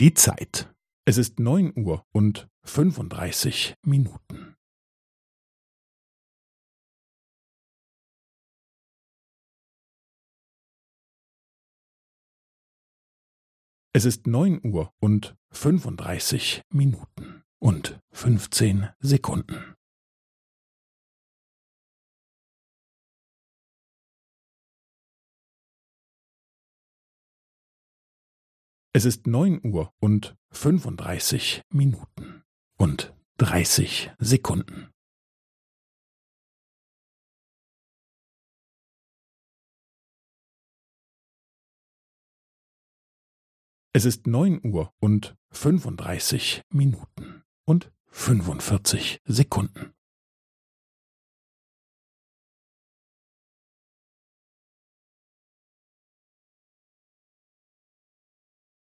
Die Zeit. Es ist neun Uhr und fünfunddreißig Minuten. Es ist neun Uhr und fünfunddreißig Minuten und fünfzehn Sekunden. Es ist neun Uhr und fünfunddreißig Minuten und dreißig Sekunden. Es ist neun Uhr und fünfunddreißig Minuten und fünfundvierzig Sekunden.